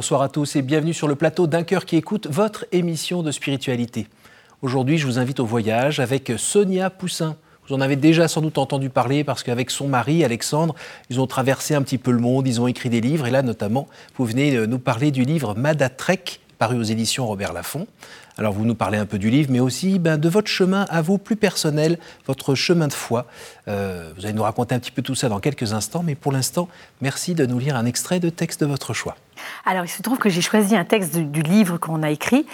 Bonsoir à tous et bienvenue sur le plateau d'un cœur qui écoute votre émission de spiritualité. Aujourd'hui, je vous invite au voyage avec Sonia Poussin. Vous en avez déjà sans doute entendu parler parce qu'avec son mari, Alexandre, ils ont traversé un petit peu le monde, ils ont écrit des livres et là notamment, vous venez nous parler du livre Madatrek, paru aux éditions Robert Laffont. Alors vous nous parlez un peu du livre, mais aussi ben, de votre chemin à vous plus personnel, votre chemin de foi. Euh, vous allez nous raconter un petit peu tout ça dans quelques instants, mais pour l'instant, merci de nous lire un extrait de texte de votre choix. Alors il se trouve que j'ai choisi un texte du, livre qu'on a écrit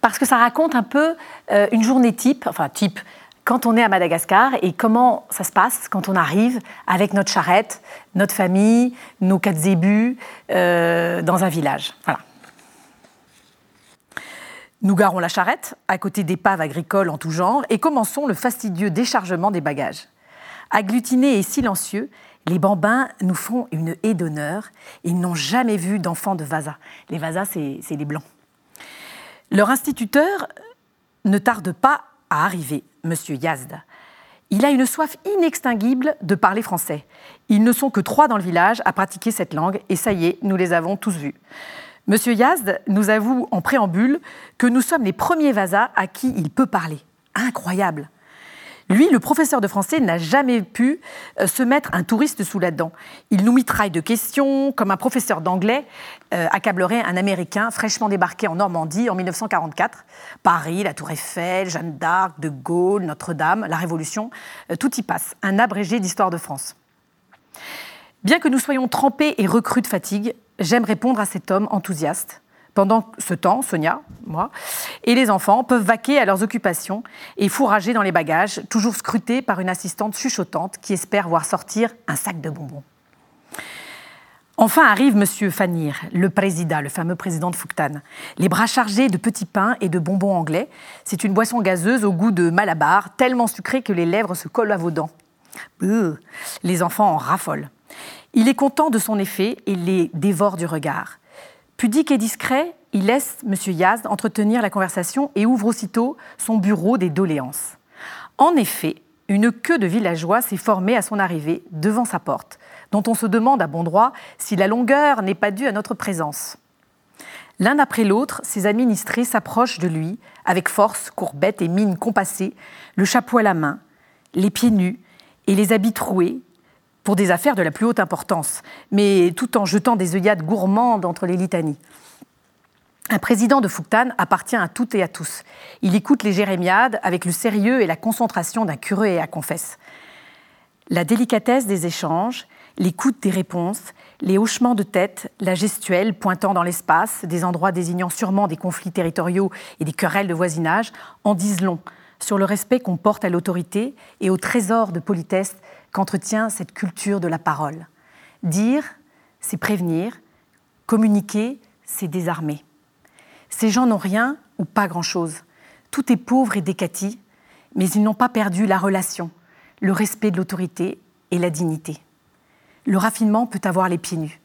parce que ça raconte un peu euh, une journée type, enfin type, quand on est à Madagascar et comment ça se passe quand on arrive avec notre charrette, notre famille, nos quatre zébus euh, dans un village. Voilà. Nous garons la charrette à côté d'épaves agricoles en tout genre et commençons le fastidieux déchargement des bagages. Agglutinés et silencieux, les bambins nous font une haie d'honneur ils n'ont jamais vu d'enfants de Vasa. Les Vasa, c'est les blancs. Leur instituteur ne tarde pas à arriver, Monsieur Yazd. Il a une soif inextinguible de parler français. Ils ne sont que trois dans le village à pratiquer cette langue, et ça y est, nous les avons tous vus. Monsieur Yazd nous avoue en préambule que nous sommes les premiers Vasas à qui il peut parler. Incroyable. Lui, le professeur de français, n'a jamais pu euh, se mettre un touriste sous la dent. Il nous mitraille de questions, comme un professeur d'anglais euh, accablerait un Américain fraîchement débarqué en Normandie en 1944. Paris, la Tour Eiffel, Jeanne d'Arc, De Gaulle, Notre-Dame, la Révolution, euh, tout y passe. Un abrégé d'histoire de France. Bien que nous soyons trempés et recrues de fatigue, j'aime répondre à cet homme enthousiaste. Pendant ce temps, Sonia, moi, et les enfants peuvent vaquer à leurs occupations et fourrager dans les bagages, toujours scrutés par une assistante chuchotante qui espère voir sortir un sac de bonbons. Enfin arrive M. Fanir, le président, le fameux président de Fuktan. Les bras chargés de petits pains et de bonbons anglais. C'est une boisson gazeuse au goût de malabar, tellement sucrée que les lèvres se collent à vos dents. les enfants en raffolent. Il est content de son effet et les dévore du regard. Pudique et discret, il laisse M. Yazd entretenir la conversation et ouvre aussitôt son bureau des doléances. En effet, une queue de villageois s'est formée à son arrivée devant sa porte, dont on se demande à bon droit si la longueur n'est pas due à notre présence. L'un après l'autre, ses administrés s'approchent de lui, avec force, courbette et mine compassée, le chapeau à la main, les pieds nus et les habits troués, pour des affaires de la plus haute importance, mais tout en jetant des œillades gourmandes entre les litanies. Un président de Fuktan appartient à toutes et à tous. Il écoute les jérémiades avec le sérieux et la concentration d'un et à confesse. La délicatesse des échanges, l'écoute des réponses, les hochements de tête, la gestuelle pointant dans l'espace, des endroits désignant sûrement des conflits territoriaux et des querelles de voisinage, en disent long sur le respect qu'on porte à l'autorité et au trésor de politesse qu'entretient cette culture de la parole. Dire, c'est prévenir, communiquer, c'est désarmer. Ces gens n'ont rien ou pas grand-chose. Tout est pauvre et décati, mais ils n'ont pas perdu la relation, le respect de l'autorité et la dignité. Le raffinement peut avoir les pieds nus.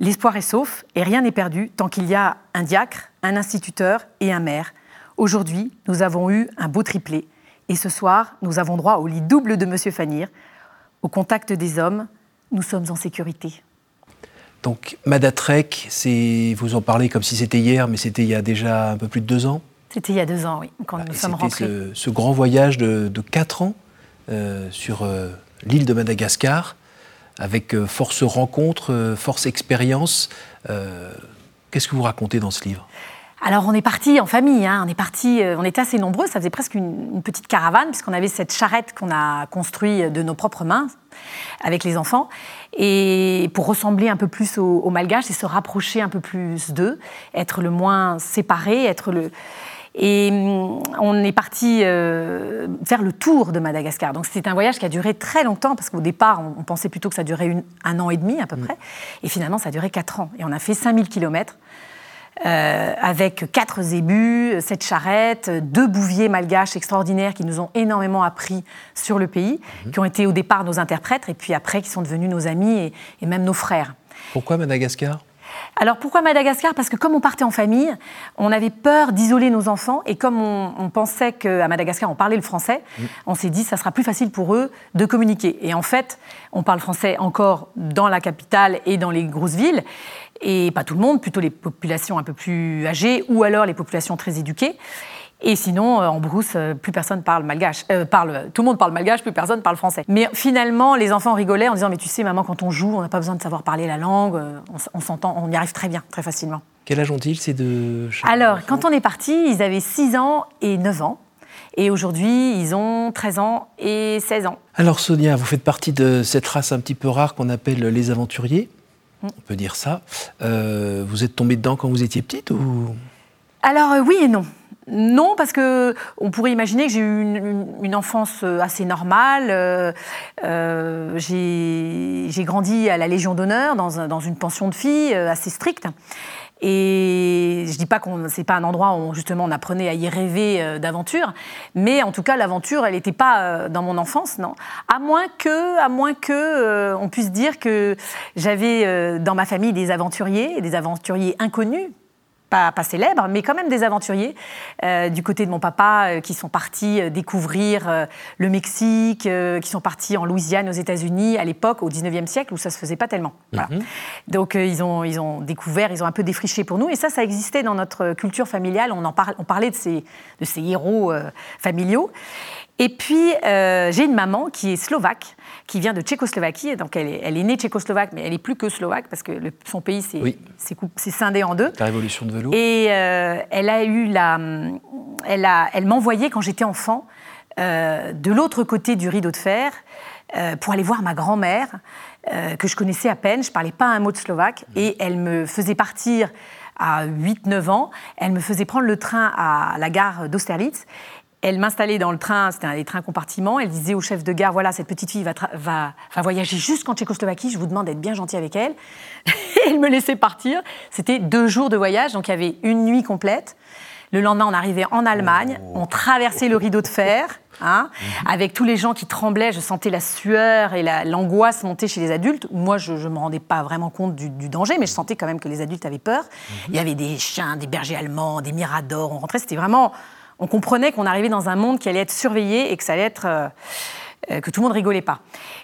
L'espoir est sauf et rien n'est perdu tant qu'il y a un diacre, un instituteur et un maire. Aujourd'hui, nous avons eu un beau triplé et ce soir, nous avons droit au lit double de Monsieur Fanir. Au contact des hommes, nous sommes en sécurité. Donc, Madatrek, c'est, vous en parlez comme si c'était hier, mais c'était il y a déjà un peu plus de deux ans C'était il y a deux ans, oui, quand nous sommes rentrés. Ce, ce, grand voyage de, quatre ans euh, sur euh, l'île de Madagascar, avec euh, force rencontre, force expérience. Qu'est-ce que vous racontez dans ce livre? Alors on est parti en famille, hein. on est parti, euh, on était assez nombreux, ça faisait presque une, petite caravane puisqu'on avait cette charrette qu'on a construite de nos propres mains avec les enfants et pour ressembler un peu plus aux, Malgaches et se rapprocher un peu plus d'eux, être le moins séparés, être le et mm, on est parti euh, faire le tour de Madagascar. Donc c'était un voyage qui a duré très longtemps, parce qu'au départ, on, pensait plutôt que ça durait un an et demi à peu mm. près. Et finalement, ça a duré quatre ans. Et on a fait 5000 kilomètres euh, avec quatre zébus, sept charrettes, deux bouviers malgaches extraordinaires qui nous ont énormément appris sur le pays, mhm. qui ont été au départ nos interprètes et puis après qui sont devenus nos amis et, même nos frères. Pourquoi Madagascar? Alors pourquoi Madagascar? Parce que comme on partait en famille, on avait peur d'isoler nos enfants et comme on, pensait qu'à Madagascar on parlait le français, mm. on s'est dit que ça sera plus facile pour eux de communiquer. Et en fait, on parle français encore dans la capitale et dans les grosses villes et pas tout le monde, plutôt les populations un peu plus âgées ou alors les populations très éduquées. Et sinon, euh, en brousse, euh, plus personne parle malgache. Euh, parle, tout le monde parle malgache, plus personne parle français. Mais finalement, les enfants rigolaient en disant Mais tu sais, maman, quand on joue, on n'a pas besoin de savoir parler la langue, on, s'entend, on y arrive très bien, très facilement. Quel âge ont-ils ces deux Alors, quand on est parti, ils avaient 6 ans et 9 ans. Et aujourd'hui, ils ont 13 ans et 16 ans. Alors, Sonia, vous faites partie de cette race un petit peu rare qu'on appelle les aventuriers. Mm. On peut dire ça. vous êtes tombée dedans quand vous étiez petite ou? Alors, oui et non. Non, parce que on pourrait imaginer que j'ai eu une, enfance euh, assez normale. Euh, euh, j'ai grandi à la Légion d'honneur dans, une pension de filles assez stricte. Et je dis pas qu'on c'est pas un endroit où justement on apprenait à y rêver d'aventure, mais en tout cas l'aventure elle n'était pas dans mon enfance, non. À moins que, à moins que on puisse dire que j'avais dans ma famille des aventuriers, des aventuriers inconnus pas, pas célèbres, mais quand même des aventuriers euh, du côté de mon papa euh, qui sont partis euh, découvrir le Mexique, qui sont partis en Louisiane aux États-Unis à l'époque, au 19e siècle, où ça se faisait pas tellement. Mhm. Donc ils, ont, ils ont découvert, ils ont un peu défriché pour nous, et ça, ça existait dans notre culture familiale. On, en on parlait de ces, de ces héros familiaux. Et puis, j'ai une maman qui est slovaque, qui vient de Tchécoslovaquie. Donc, elle est, elle est née tchécoslovaque, mais elle est plus que slovaque parce que son pays s'est scindé en deux. La révolution de vélo. Et euh, elle a eu la, elle a, elle m'envoyait quand j'étais enfant euh, de l'autre côté du rideau de fer euh, pour aller voir ma grand-mère que je connaissais à peine. Je parlais pas un mot de slovaque mmh. et elle me faisait partir à 8-9 ans. Elle me faisait prendre le train à la gare d'Austerlitz elle m'installait dans le train, c'était un des trains compartiments. Elle disait au chef de gare voilà, cette petite fille va, va, voyager jusqu'en Tchécoslovaquie, je vous demande d'être bien gentil avec elle. elle me laissait partir. C'était deux jours de voyage, donc il y avait une nuit complète. Le lendemain, on arrivait en Allemagne, oh. on traversait le rideau de fer, hein, mhm. avec tous les gens qui tremblaient. Je sentais la sueur et l'angoisse monter chez les adultes. Moi, je ne me rendais pas vraiment compte du, danger, mais je sentais quand même que les adultes avaient peur. Mhm. Il y avait des chiens, des bergers allemands, des miradors. On rentrait, c'était vraiment on comprenait qu'on arrivait dans un monde qui allait être surveillé et que euh, euh, tout le monde rigolait pas.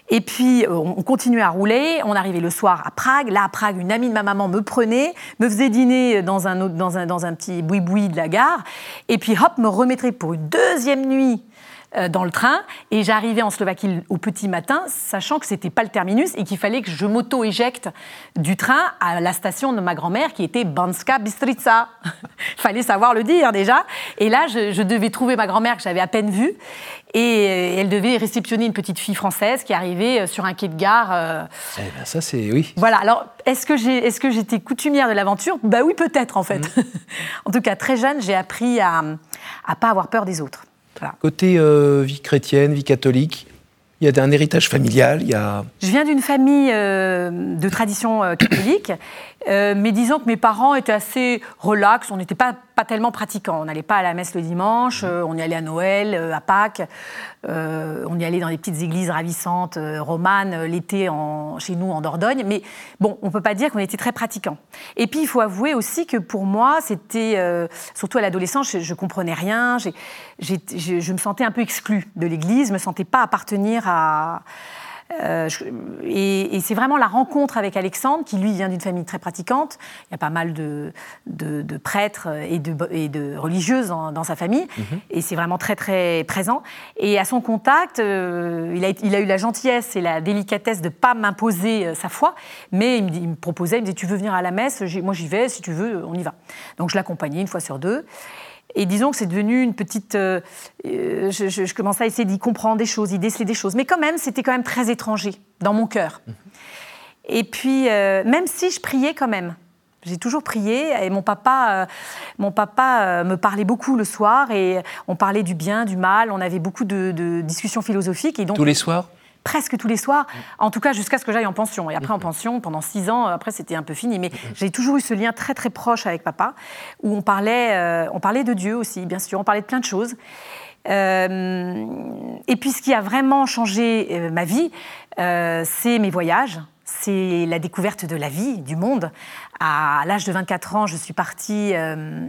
Et puis, euh, on continuait à rouler. On arrivait le soir à Prague. Là, à Prague, une amie de ma maman me prenait, me faisait dîner dans un, dans un, petit boui-boui de la gare. Et puis, hop, me remettrait pour une deuxième nuit dans le train et j'arrivais en Slovaquie au petit matin, sachant que c'était pas le terminus et qu'il fallait que je m'auto-éjecte du train à la station de ma grand-mère qui était Banska Bystrica. Il fallait savoir le dire déjà. Et là, je, devais trouver ma grand-mère que j'avais à peine vue et euh, elle devait réceptionner une petite fille française qui arrivait euh, sur un quai de gare. Eh ben ça, c'est oui. Voilà. Alors, est-ce que j'ai, est-ce que j'étais coutumière de l'aventure? Bah oui, peut-être en fait. Mm. en tout cas, très jeune, j'ai appris à à pas avoir peur des autres. Côté euh, vie chrétienne, vie catholique, il y a un héritage familial, il y a... Je viens d'une famille euh, de tradition euh, mais disons que mes parents étaient assez relax, on n'était pas pas tellement pratiquant. On n'allait pas à la messe le dimanche, euh, on y allait à Noël, euh, à Pâques, on y allait dans des petites églises ravissantes romanes l'été chez nous en Dordogne. Mais bon, on peut pas dire qu'on était très pratiquant. Et puis il faut avouer aussi que pour moi, c'était surtout à l'adolescence, je, je, comprenais rien, je, je me sentais un peu exclue de l'Église, je me sentais pas appartenir à euh, et, c'est vraiment la rencontre avec Alexandre, qui lui vient d'une famille très pratiquante. Il y a pas mal de, de, prêtres et de, et de religieuses dans, sa famille. Mhm. Et c'est vraiment très, très présent. Et à son contact, euh, il, a, il, a, eu la gentillesse et la délicatesse de ne pas m'imposer euh, sa foi, mais il me, il me, proposait, il me disait Tu veux venir à la messe? Moi, j'y vais. Si tu veux, on y va. Donc, je l'accompagnais une fois sur deux. Et disons que c'est devenu une petite. Euh, euh, je, commençais à essayer d'y comprendre des choses, d'y déceler des choses. Mais quand même, c'était quand même très étranger dans mon cœur. Et puis, euh, même si je priais quand même, j'ai toujours prié et mon papa, mon papa me parlait beaucoup le soir et on parlait du bien, du mal. On avait beaucoup de, de discussions philosophiques et donc tous les soirs? Presque tous les soirs, en tout cas jusqu'à ce que j'aille en pension. Et après, en pension, pendant six ans, après, c'était un peu fini. Mais j'ai toujours eu ce lien très, très proche avec papa, où on parlait, euh, on parlait de Dieu aussi, bien sûr, on parlait de plein de choses. Euh, et puis, ce qui a vraiment changé euh, ma vie, c'est mes voyages. C'est la découverte de la vie, du monde. À l'âge de 24 ans, je suis partie, euh,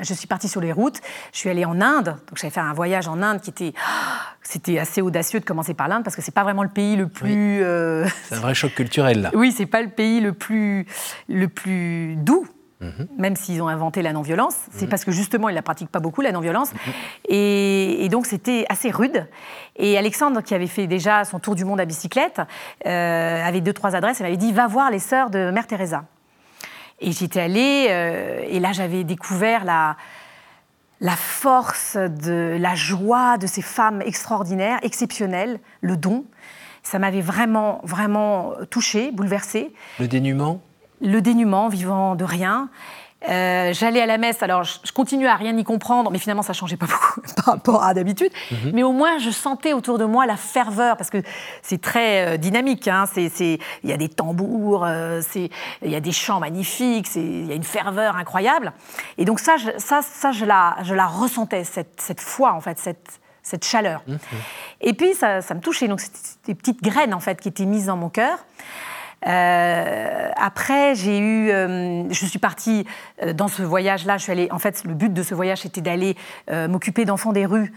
je suis partie sur les routes. Je suis allée en Inde, donc j'avais fait un voyage en Inde qui était, c'était assez audacieux de commencer par l'Inde parce que c'est pas vraiment le pays le plus. Euh, c'est un vrai choc culturel là. Oui, c'est pas le pays le plus, le plus doux Mhm. même s'ils ont inventé la non-violence. C'est mhm. parce que justement, ils ne la pratiquent pas beaucoup, la non-violence. Mhm. Et, donc, c'était assez rude. Et Alexandre, qui avait fait déjà son tour du monde à bicyclette, euh, avait deux, trois adresses, elle m'avait dit Va voir les sœurs de Mère Teresa. Et j'étais allée, euh, et là, j'avais découvert la, la force, de, la joie de ces femmes extraordinaires, exceptionnelles, le don. Ça m'avait vraiment, vraiment touchée, bouleversée. Le dénuement? Le dénuement, vivant de rien. Euh, j'allais à la messe, alors je, continuais à rien y comprendre, mais finalement ça changeait pas beaucoup par rapport à d'habitude. Mhm. Mais au moins je sentais autour de moi la ferveur, parce que c'est très euh, dynamique. Hein. il y a des tambours, euh, il y a des chants magnifiques, il y a une ferveur incroyable. Et donc ça, je, ça, ça je, la, je la ressentais, cette, cette foi en fait, cette, cette chaleur. Mhm. Et puis ça, ça me touchait, donc c'était des petites graines en fait qui étaient mises dans mon cœur. Euh, après, j'ai eu, euh, je suis partie euh, dans ce voyage-là. Je suis allée. En fait, le but de ce voyage était d'aller m'occuper d'enfants des rues.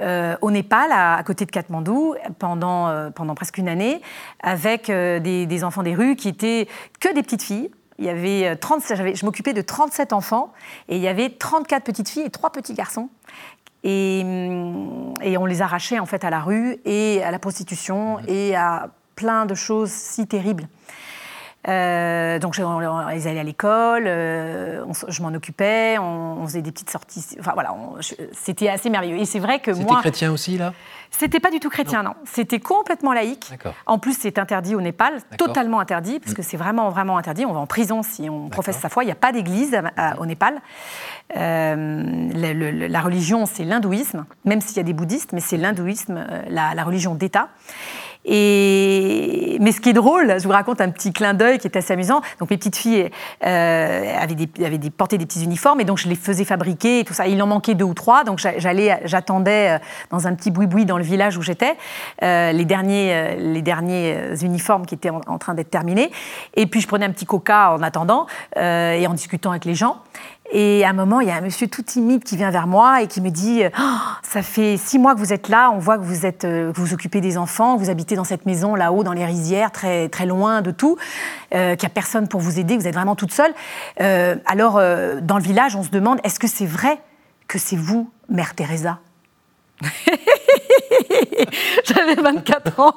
au Népal, à, côté de Katmandou, pendant, pendant presque une année, avec des, des, enfants des rues qui étaient que des petites filles. Il y avait 30, je m'occupais de 37 enfants et il y avait 34 petites filles et 3 petits garçons. Et, hum, et, on les arrachait en fait à la rue et à la prostitution et à plein de choses si terribles. Euh, donc ils allaient à l'école, euh, je m'en occupais, on, faisait des petites sorties. Enfin voilà, c'était assez merveilleux. Et c'est vrai que moi. C'était chrétien aussi là? C'était pas du tout chrétien, non. C'était complètement laïque. En plus, c'est interdit au Népal, totalement interdit, parce que mm. c'est vraiment vraiment interdit. On va en prison si on professe sa foi. Il n'y a pas d'église au Népal. Euh, la religion, c'est l'hindouisme, même s'il y a des bouddhistes, mais c'est l'hindouisme, la, la religion d'État. Et... Mais ce qui est drôle, je vous raconte un petit clin d'œil qui est assez amusant. Donc mes petites filles euh, avaient, des, avaient des, porté des petits uniformes et donc je les faisais fabriquer et tout ça. Il en manquait deux ou trois, donc j'allais, j'attendais euh, dans un petit boui-boui dans le village où j'étais euh, les derniers, euh, les derniers uniformes qui étaient en, train d'être terminés. Et puis je prenais un petit coca en attendant et en discutant avec les gens. Et à un moment, il y a un monsieur tout timide qui vient vers moi et qui me dit oh, Ça fait six mois que vous êtes là, on voit que vous, êtes, euh, vous occupez des enfants, vous habitez dans cette maison là-haut, dans les rizières, très, très loin de tout, euh, qu'il n'y a personne pour vous aider, vous êtes vraiment toute seule. Euh, alors, euh, dans le village, on se demande Est-ce que c'est vrai que c'est vous, Mère Teresa? J'avais 24 ans.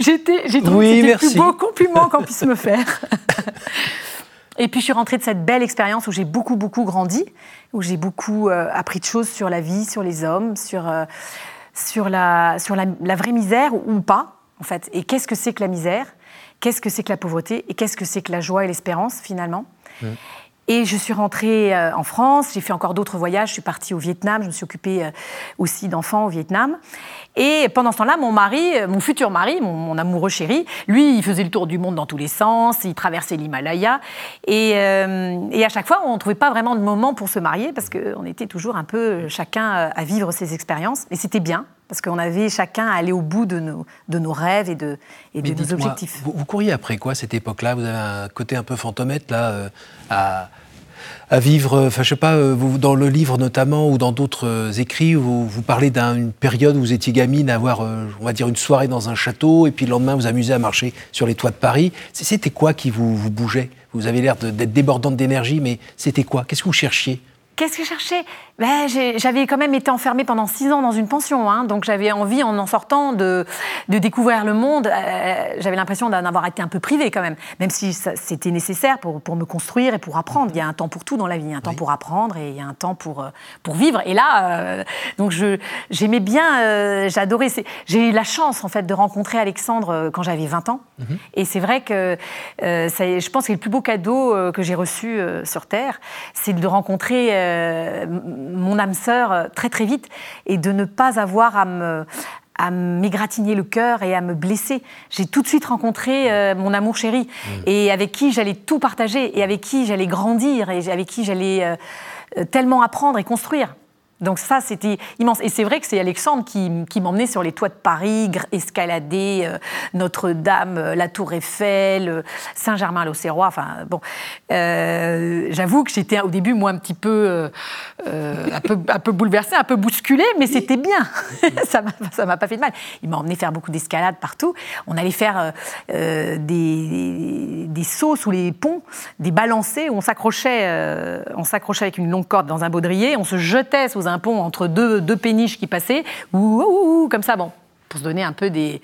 J'étais, j'ai trouvé que c'était le plus beau compliment qu'on puisse me faire. Et puis je suis rentrée de cette belle expérience où j'ai beaucoup, beaucoup grandi, où j'ai beaucoup euh, appris de choses sur la vie, sur les hommes, sur, euh, sur, la, sur la, vraie misère ou pas, en fait. Et qu'est-ce que c'est que la misère? Qu'est-ce que c'est que la pauvreté? Et qu'est-ce que c'est que la joie et l'espérance, finalement? Mmh. Et je suis rentrée euh, en France, j'ai fait encore d'autres voyages, je suis partie au Vietnam, je me suis occupée aussi d'enfants au Vietnam. Et pendant ce temps-là, mon mari, euh, mon futur mari, mon, amoureux chéri, lui, il faisait le tour du monde dans tous les sens, il traversait l'Himalaya. Et, euh, et, à chaque fois, on ne trouvait pas vraiment de moment pour se marier parce qu'on était toujours un peu chacun à vivre ses expériences. Mais c'était bien parce qu'on avait chacun à aller au bout de nos, de nos rêves et de, et de nos objectifs. Vous, vous, couriez après quoi cette époque-là? Vous avez un côté un peu fantomètre là euh, à à vivre, enfin je sais pas, euh, vous, dans le livre notamment ou dans d'autres euh, écrits, vous, vous parlez d'une période où vous étiez gamine à avoir, euh, on va dire, une soirée dans un château et puis le lendemain vous amusez à marcher sur les toits de Paris. C'était quoi qui vous, vous bougeait? Vous avez l'air d'être débordante d'énergie, mais c'était quoi? Qu'est-ce que vous cherchiez? Qu'est-ce que je cherchais? Ben, J'avais quand même été enfermée pendant six ans dans une pension, hein, donc j'avais envie, en en sortant, de, de découvrir le monde. Euh, j'avais l'impression d'en avoir été un peu privée quand même, même si c'était nécessaire pour, pour, me construire et pour apprendre. Il y a un temps pour tout dans la vie, il y a un temps pour apprendre et il y a un temps pour, euh, pour vivre. Et là, euh, donc j'aimais bien, j'adorais. J'ai eu la chance en fait de rencontrer Alexandre quand j'avais 20 ans. Mhm. Et c'est vrai que je pense que le plus beau cadeau que j'ai reçu sur Terre, c'est de rencontrer euh, mon âme sœur euh, très très vite et de ne pas avoir à me à m'égratigner le cœur et à me blesser. J'ai tout de suite rencontré euh, mon amour chéri mmh. et avec qui j'allais tout partager et avec qui j'allais grandir et avec qui j'allais tellement apprendre et construire. Donc ça, c'était immense. Et c'est vrai que c'est Alexandre qui, qui m'emmenait sur les toits de Paris, escalader euh, Notre-Dame, euh, la Tour Eiffel, euh, Saint-Germain-l'Auxerrois. Enfin, bon, j'avoue que j'étais au début, moi, un petit peu, un peu, un peu bouleversée, un peu bousculée, mais c'était bien. ça ne m'a pas fait de mal. Il m'a emmené faire beaucoup d'escalade partout. On allait faire des, des, des, sauts sous les ponts, des balancés où on s'accrochait, on s'accrochait avec une longue corde dans un baudrier, on se jetait sous un pont entre deux, deux péniches qui passaient, ou comme ça, bon, pour se donner un peu des,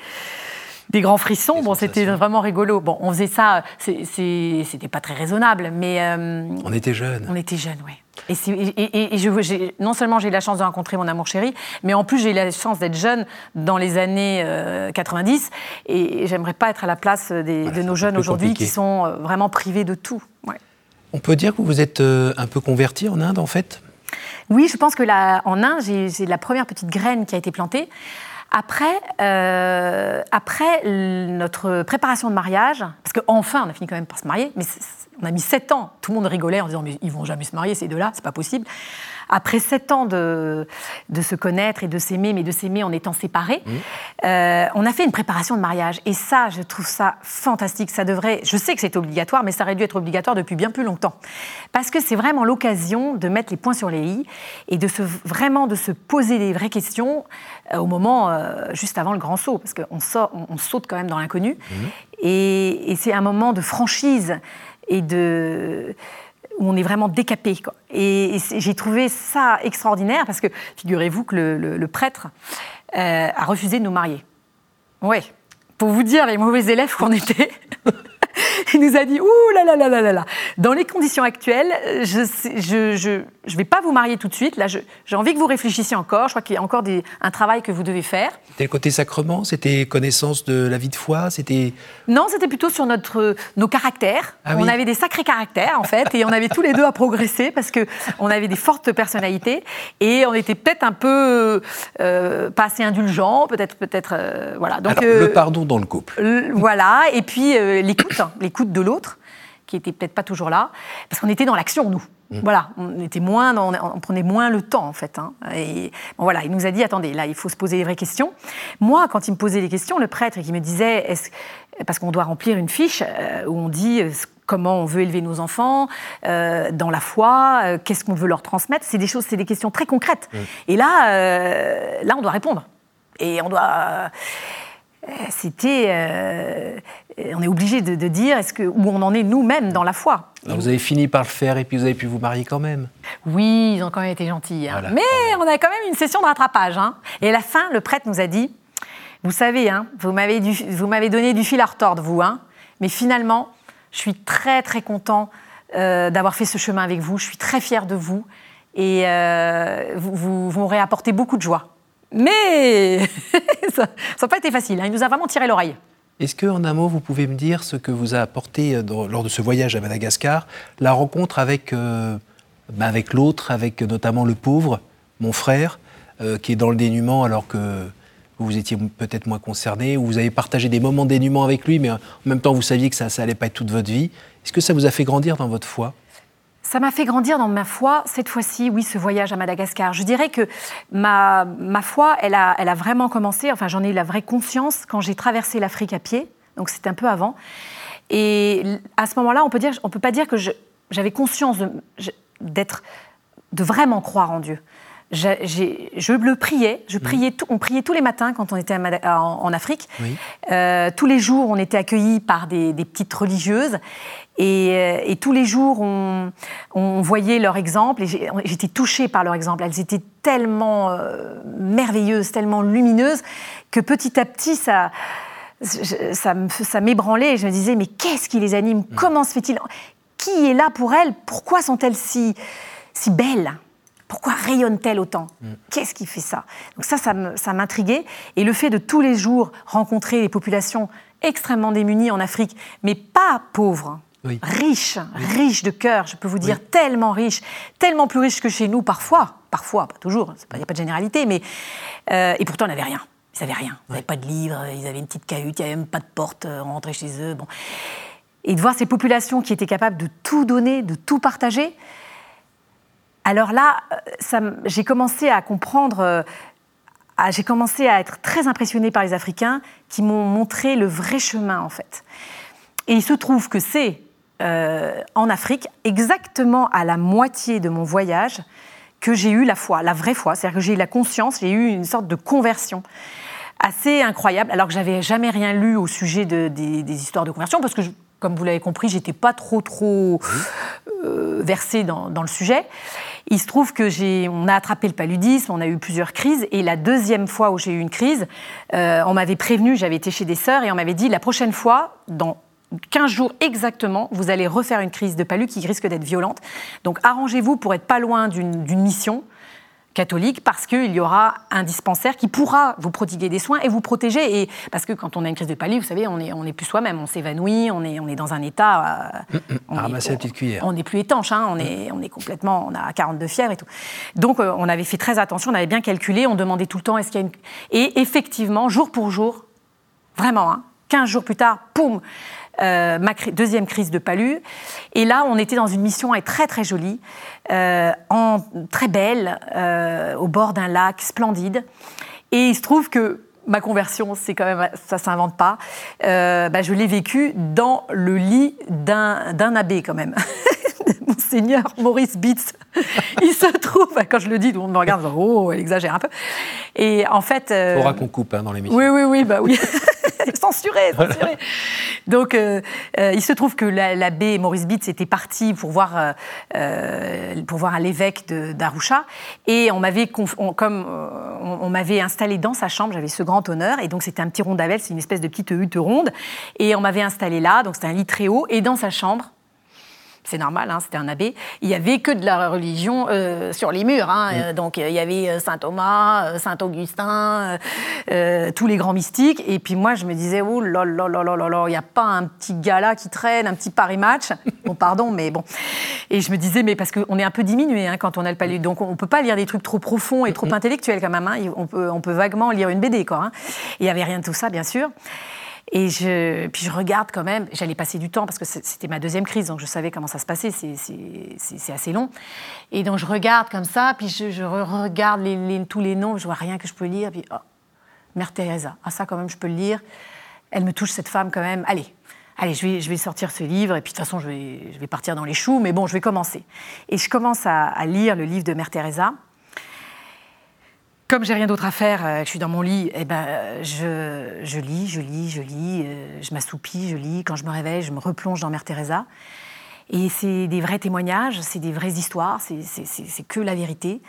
des grands frissons. bon, c'était vraiment rigolo. Bon, on faisait ça, c'était pas très raisonnable, mais. Euh, on était jeunes. On était jeunes, oui. Et, et, et, je, non seulement j'ai eu la chance de rencontrer mon amour chéri, mais en plus j'ai eu la chance d'être jeune dans les années 90. Euh, et j'aimerais pas être à la place de nos jeunes aujourd'hui qui sont euh, vraiment privés de tout. On peut dire que vous êtes un peu converti en Inde, en fait? Oui, je pense que là, en Inde, j'ai la première petite graine qui a été plantée. Après, euh, notre préparation de mariage, parce qu'enfin, on a fini quand même par se marier, mais on a mis sept ans. Tout le monde rigolait en disant mais ils vont jamais se marier ces deux-là, c'est pas possible après sept ans de, de se connaître et de s'aimer, mais de s'aimer en étant séparés, mmh. euh, on a fait une préparation de mariage. Et ça, je trouve ça fantastique. Ça devrait, je sais que c'est obligatoire, mais ça aurait dû être obligatoire depuis bien plus longtemps. Parce que c'est vraiment l'occasion de mettre les points sur les i et de se, vraiment de se poser des vraies questions euh, au moment euh, juste avant le grand saut. Parce qu'on on, on, saute quand même dans l'inconnu. Mmh. Et, et c'est un moment de franchise et de où on est vraiment décapé. Et, j'ai trouvé ça extraordinaire parce que figurez-vous que le, prêtre euh, a refusé de nous marier. Oui, pour vous dire les mauvais élèves qu'on était. il nous a dit Ouh là là là là là là Dans les conditions actuelles, je ne je, je, je, vais pas vous marier tout de suite. Là, j'ai envie que vous réfléchissiez encore. Je crois qu'il y a encore des, un travail que vous devez faire. C'était le côté sacrement? C'était connaissance de la vie de foi? C'était Non, c'était plutôt sur notre, nos caractères. Ah on avait des sacrés caractères, en fait, et on avait tous les deux à progresser parce qu'on avait des fortes personnalités et on était peut-être un peu euh, pas assez indulgents, peut-être. peut-être euh, voilà. Donc, Alors, le euh, pardon dans le couple. voilà, et puis l'écoute l'écoute de l'autre, qui était peut-être pas toujours là, parce qu'on était dans l'action, nous. Mmh. Voilà, on, était moins on, prenait moins le temps, en fait. Hein. Et bon, voilà, il nous a dit attendez, là, il faut se poser les vraies questions. Moi, quand il me posait les questions, le prêtre qui me disait est parce qu'on doit remplir une fiche euh, où on dit euh, comment on veut élever nos enfants, euh, dans la foi, qu'est-ce qu'on veut leur transmettre. C'est des choses, c'est des questions très concrètes. Mmh. Et là, là, on doit répondre. Et on doit. C'était on est obligé de, dire est-ce que, où on en est nous-mêmes dans la foi. vous avez fini par le faire et puis vous avez pu vous marier quand même. Oui, ils ont quand même été gentils. Hein. Mais on a quand même une session de rattrapage. Hein. Et à la fin, le prêtre nous a dit Vous savez, hein, vous m'avez donné du fil à retordre, vous. Hein, mais finalement, je suis très, très content euh, d'avoir fait ce chemin avec vous. Je suis très fier de vous. Et euh, vous, vous m'aurez apporté beaucoup de joie. Mais ça n'a pas été facile. Il nous a vraiment tiré l'oreille. Est-ce qu'en un mot, vous pouvez me dire ce que vous a apporté euh, lors de ce voyage à Madagascar, la rencontre avec, euh, bah, avec l'autre, avec notamment le pauvre, mon frère, euh, qui est dans le dénuement alors que vous étiez peut-être moins concerné, ou vous avez partagé des moments dénuement avec lui, mais en même temps vous saviez que ça n'allait pas être toute votre vie. Est-ce que ça vous a fait grandir dans votre foi? Ça m'a fait grandir dans ma foi, cette fois-ci, oui, ce voyage à Madagascar. Je dirais que ma, ma foi, elle a, elle a vraiment commencé, enfin j'en ai eu la vraie conscience quand j'ai traversé l'Afrique à pied, donc c'était un peu avant. Et à ce moment-là, on peut dire, on peut pas dire que j'avais conscience d'être, de, vraiment croire en Dieu. Je, je, le priais, je priais on priait tous les matins quand on était en, Afrique. Euh, tous les jours, on était accueillis par des, des petites religieuses. Euh, et, tous les jours, on, voyait leur exemple, et j'étais touchée par leur exemple. Elles étaient tellement euh, merveilleuses, tellement lumineuses, que petit à petit, ça, ça, m'ébranlait. Et je me disais, mais qu'est-ce qui les anime? Mm. Comment se fait-il? Qui est là pour elles? Pourquoi sont-elles si, si belles? Pourquoi rayonnent-elles autant? Mm. Qu'est-ce qui fait ça? Donc ça, ça m'intriguait. Et le fait de tous les jours rencontrer les populations extrêmement démunies en Afrique, mais pas pauvres, riche, riche de cœur, je peux vous dire, tellement riche, tellement plus riche que chez nous parfois, parfois, pas toujours, il n'y a pas de généralité, mais. Euh, et pourtant, ils n'avaient rien. Ils n'avaient rien. Ils n'avaient pas de livres, ils avaient une petite cahute, il n'y avait même pas de porte, euh, on rentrait chez eux. Bon. Et de voir ces populations qui étaient capables de tout donner, de tout partager, Alors là, j'ai commencé à comprendre j'ai commencé à être très impressionnée par les Africains qui m'ont montré le vrai chemin en fait. Et il se trouve que c'est euh, en Afrique, exactement à la moitié de mon voyage, que j'ai eu la foi, la vraie foi. C'est-à-dire que j'ai eu la conscience, j'ai eu une sorte de conversion assez incroyable, alors que j'avais jamais rien lu au sujet des, histoires de conversion, parce que, comme vous l'avez compris, j'étais pas trop trop euh, versée dans, le sujet. Il se trouve que j'ai, on a attrapé le paludisme, on a eu plusieurs crises, et la deuxième fois où j'ai eu une crise, euh, on m'avait prévenu, j'avais été chez des sœurs, et on m'avait dit la prochaine fois, dans 15 jours exactement, vous allez refaire une crise de palu qui risque d'être violente. Donc arrangez-vous pour être pas loin d'une mission catholique parce qu'il y aura un dispensaire qui pourra vous prodiguer des soins et vous protéger. Et parce que quand on a une crise de palu, vous savez, on est, on est plus soi-même, on s'évanouit, on est, on est dans un état. Euh, on ramasser la petite cuillère. On n'est plus étanche, hein, on, est, on est complètement. On a 42 fièvres et tout. Donc euh, on avait fait très attention, on avait bien calculé, on demandait tout le temps est-ce qu'il y a une. Et effectivement, jour pour jour, vraiment, hein, 15 jours plus tard, poum euh, ma deuxième crise de palu. Et là, on était dans une mission très très jolie, euh, en, très belle, euh, au bord d'un lac splendide. Et il se trouve que ma conversion, c'est quand même, ça s'invente pas. Bah, je l'ai vécu dans le lit d'un abbé quand même. Monseigneur Maurice Bitz. Il se trouve, quand je le dis, tout le monde me regarde, oh, elle exagère un peu. Et en fait. Il faudra qu'on coupe hein, dans l'émission. Oui, oui, oui, bah oui. censuré, censuré. Donc, euh, euh, il se trouve que l'abbé Maurice Bitz était parti pour voir, euh, pour voir l'évêque d'Arusha. Et on m'avait, on, installé dans sa chambre, j'avais ce grand honneur. Et donc, c'était un petit rondavel, c'est une espèce de petite hutte ronde. Et on m'avait installé là, donc c'était un lit très haut. Et dans sa chambre, c'est normal, hein, c'était un abbé, il n'y avait que de la religion euh, sur les murs. Hein. Euh, donc il y avait euh, saint Thomas, saint Augustin, tous les grands mystiques. Et puis moi, je me disais, oh là là là là là il n'y a pas un petit gars là qui traîne, un petit Paris match. Bon, pardon, mais bon. Et je me disais, mais parce qu'on est un peu diminué hein, quand on a le palais. Donc on ne peut pas lire des trucs trop profonds et trop intellectuels quand même. On, peut, on peut vaguement lire une BD, quoi. Il n'y avait rien de tout ça, bien sûr. Et je, puis je regarde quand même, j'allais passer du temps parce que c'était ma deuxième crise, donc je savais comment ça se passait, c'est assez long. Et donc je regarde comme ça, puis je, regarde tous les noms, je vois rien que je peux lire, puis oh, Mère Teresa, ah ça quand même je peux le lire, elle me touche cette femme quand même, allez, allez, je vais, sortir ce livre, et puis de toute façon, je vais, partir dans les choux, mais bon, je vais commencer. Et je commence à lire le livre de Mère Teresa, comme j'ai rien d'autre à faire, euh, je suis dans mon lit, eh ben, je, je, lis, je lis, je lis, euh, je m'assoupis, je lis. Quand je me réveille, je me replonge dans Mère Teresa. Et c'est des vrais témoignages, c'est des vraies histoires, c'est que la vérité.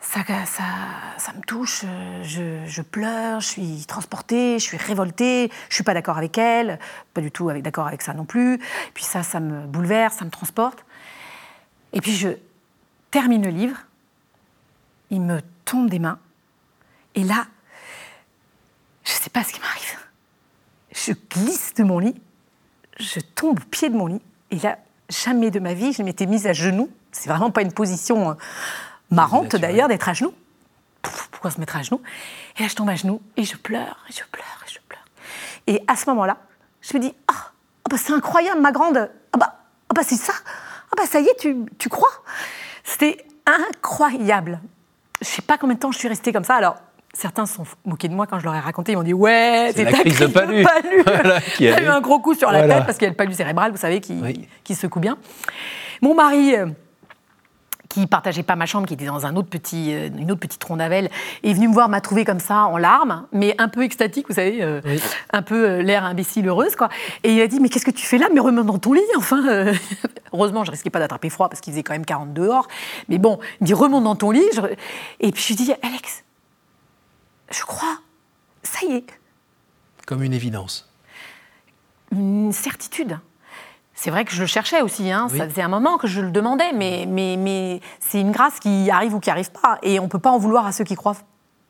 Ça, ça, ça me touche, je, je, pleure, je suis transportée, je suis révoltée, je suis pas d'accord avec elle, pas du tout d'accord avec ça non plus. Puis ça, ça me bouleverse, ça me transporte. Et puis je termine le livre il me tombe des mains. Et là, je ne sais pas ce qui m'arrive. Je glisse de mon lit, je tombe au pied de mon lit. Et là, jamais de ma vie, je m'étais mise à genoux. C'est vraiment pas une position euh, marrante d'ailleurs d'être à genoux. Pourquoi se mettre à genoux? Et là, je tombe à genoux et je pleure, et je pleure, et je pleure. Et à ce moment-là, je me dis Ah, oh, bah, c'est incroyable, ma grande. Ah bah, ah bah c'est ça. Ah bah ça y est, tu, tu crois? C'était incroyable je sais pas combien de temps je suis restée comme ça. Alors, certains se sont moqués de moi quand je leur ai raconté. Ils m'ont dit Ouais, c'est ta crise de palu. qui a eu un gros coup sur la tête parce qu'il y a le palu cérébral, vous savez, qui, qui secoue bien. Mon mari. Euh, qui partageait pas ma chambre, qui était dans un autre petit, euh, une autre petite rondavel, est venu me voir, m'a trouvé comme ça, en larmes, mais un peu extatique, vous savez, euh, un peu l'air imbécile, heureuse, quoi. Et il a dit, mais qu'est-ce que tu fais là? Mais remets dans ton lit, enfin. Heureusement, je risquais pas d'attraper froid parce qu'il faisait quand même 40 dehors. Mais bon, il me dit, remonte dans ton lit. Et puis je lui dis, Alex, je crois, ça y est. Comme une évidence. Une certitude. C'est vrai que je le cherchais aussi, hein. ça faisait un moment que je le demandais, mais, mais, mais c'est une grâce qui arrive ou qui arrive pas. Et on ne peut pas en vouloir à ceux qui croient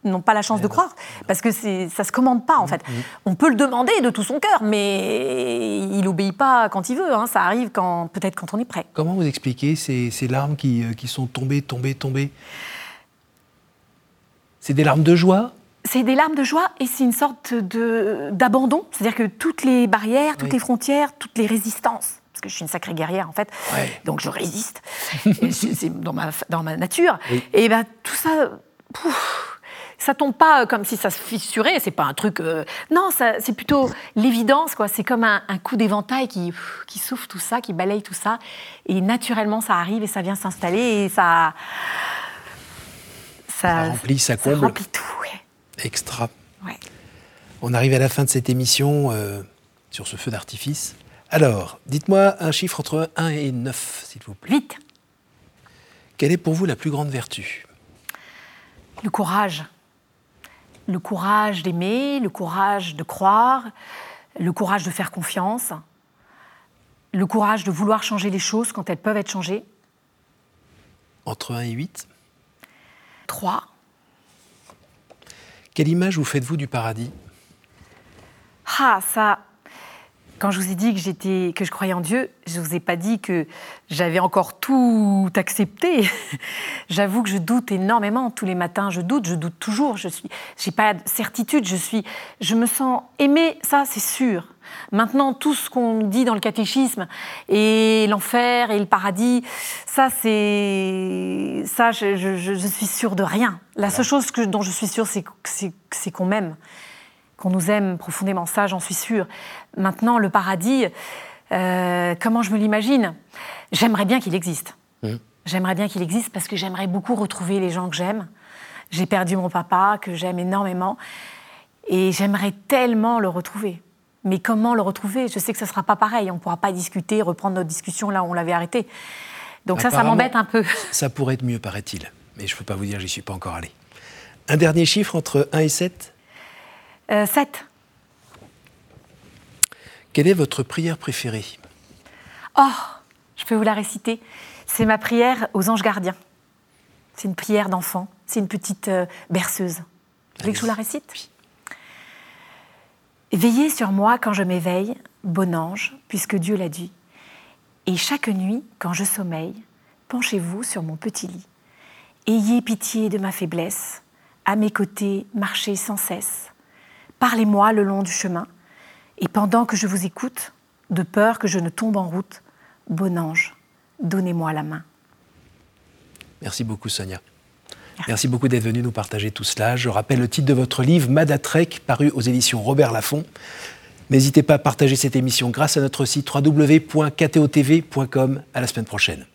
n'ont pas la chance de croire, parce que ça se commande pas en fait. On peut le demander de tout son cœur, mais il obéit pas quand il veut. Hein. Ça arrive quand peut-être quand on est prêt. Comment vous expliquez ces, larmes qui, euh, qui, sont tombées, tombées, tombées? C'est des larmes de joie? C'est des larmes de joie et c'est une sorte d'abandon. C'est-à-dire que toutes les barrières, toutes les frontières, toutes les résistances parce que je suis une sacrée guerrière en fait, donc je résiste, c'est dans ma, dans ma nature. Et ben tout ça, pouf, ça tombe pas comme si ça se fissurait, c'est pas un truc. Euh, non, c'est plutôt l'évidence, quoi. C'est comme un, coup d'éventail qui, qui souffle tout ça, qui balaye tout ça, et naturellement ça arrive et ça vient s'installer et ça. Ça, remplit, ça comble. Ça remplit tout, Extra. On arrive à la fin de cette émission euh, sur ce feu d'artifice. Alors, dites-moi un chiffre entre 1 et 9, s'il vous plaît. 8. Quelle est pour vous la plus grande vertu? Le courage. Le courage d'aimer, le courage de croire, le courage de faire confiance, le courage de vouloir changer les choses quand elles peuvent être changées. Entre 1 et 8 3. Quelle image vous faites-vous du paradis? Ah, ça, quand je vous ai dit que, j'étais, que je croyais en Dieu, je ne vous ai pas dit que j'avais encore tout accepté. J'avoue que je doute énormément tous les matins. Je doute, je doute toujours. Je suis, j'ai pas de certitude. Je suis, je me sens aimée. Ça, c'est sûr. Maintenant, tout ce qu'on dit dans le catéchisme et l'enfer et le paradis, ça, c'est ça. Je, je, suis sûre de rien. La seule chose que, dont je suis sûre, c'est qu'on m'aime qu'on nous aime profondément, ça j'en suis sûre. Maintenant, le paradis, euh, comment je me l'imagine? J'aimerais bien qu'il existe. Mmh. J'aimerais bien qu'il existe parce que j'aimerais beaucoup retrouver les gens que j'aime. J'ai perdu mon papa, que j'aime énormément, et j'aimerais tellement le retrouver. Mais comment le retrouver? Je sais que ce ne sera pas pareil. On ne pourra pas discuter, reprendre notre discussion là où on l'avait arrêté. Donc ça, ça m'embête un peu. Ça pourrait être mieux, paraît-il. Mais je ne peux pas vous dire, j'y suis pas encore allé. Un dernier chiffre entre 1 et 7 7. Euh, Quelle est votre prière préférée? Oh, je peux vous la réciter. C'est ma prière aux anges gardiens. C'est une prière d'enfant. C'est une petite euh, berceuse. Vous voulez que je vous la récite? Veillez sur moi quand je m'éveille, bon ange, puisque Dieu l'a dit. Et chaque nuit, quand je sommeille, penchez-vous sur mon petit lit. Ayez pitié de ma faiblesse. À mes côtés, marchez sans cesse. Parlez-moi le long du chemin, et pendant que je vous écoute, de peur que je ne tombe en route, bon ange, donnez-moi la main. Merci beaucoup Sonia. Merci, beaucoup d'être venu nous partager tout cela. Je rappelle le titre de votre livre, Madatrek, paru aux éditions Robert Laffont. N'hésitez pas à partager cette émission grâce à notre site www.ktotv.com. À la semaine prochaine.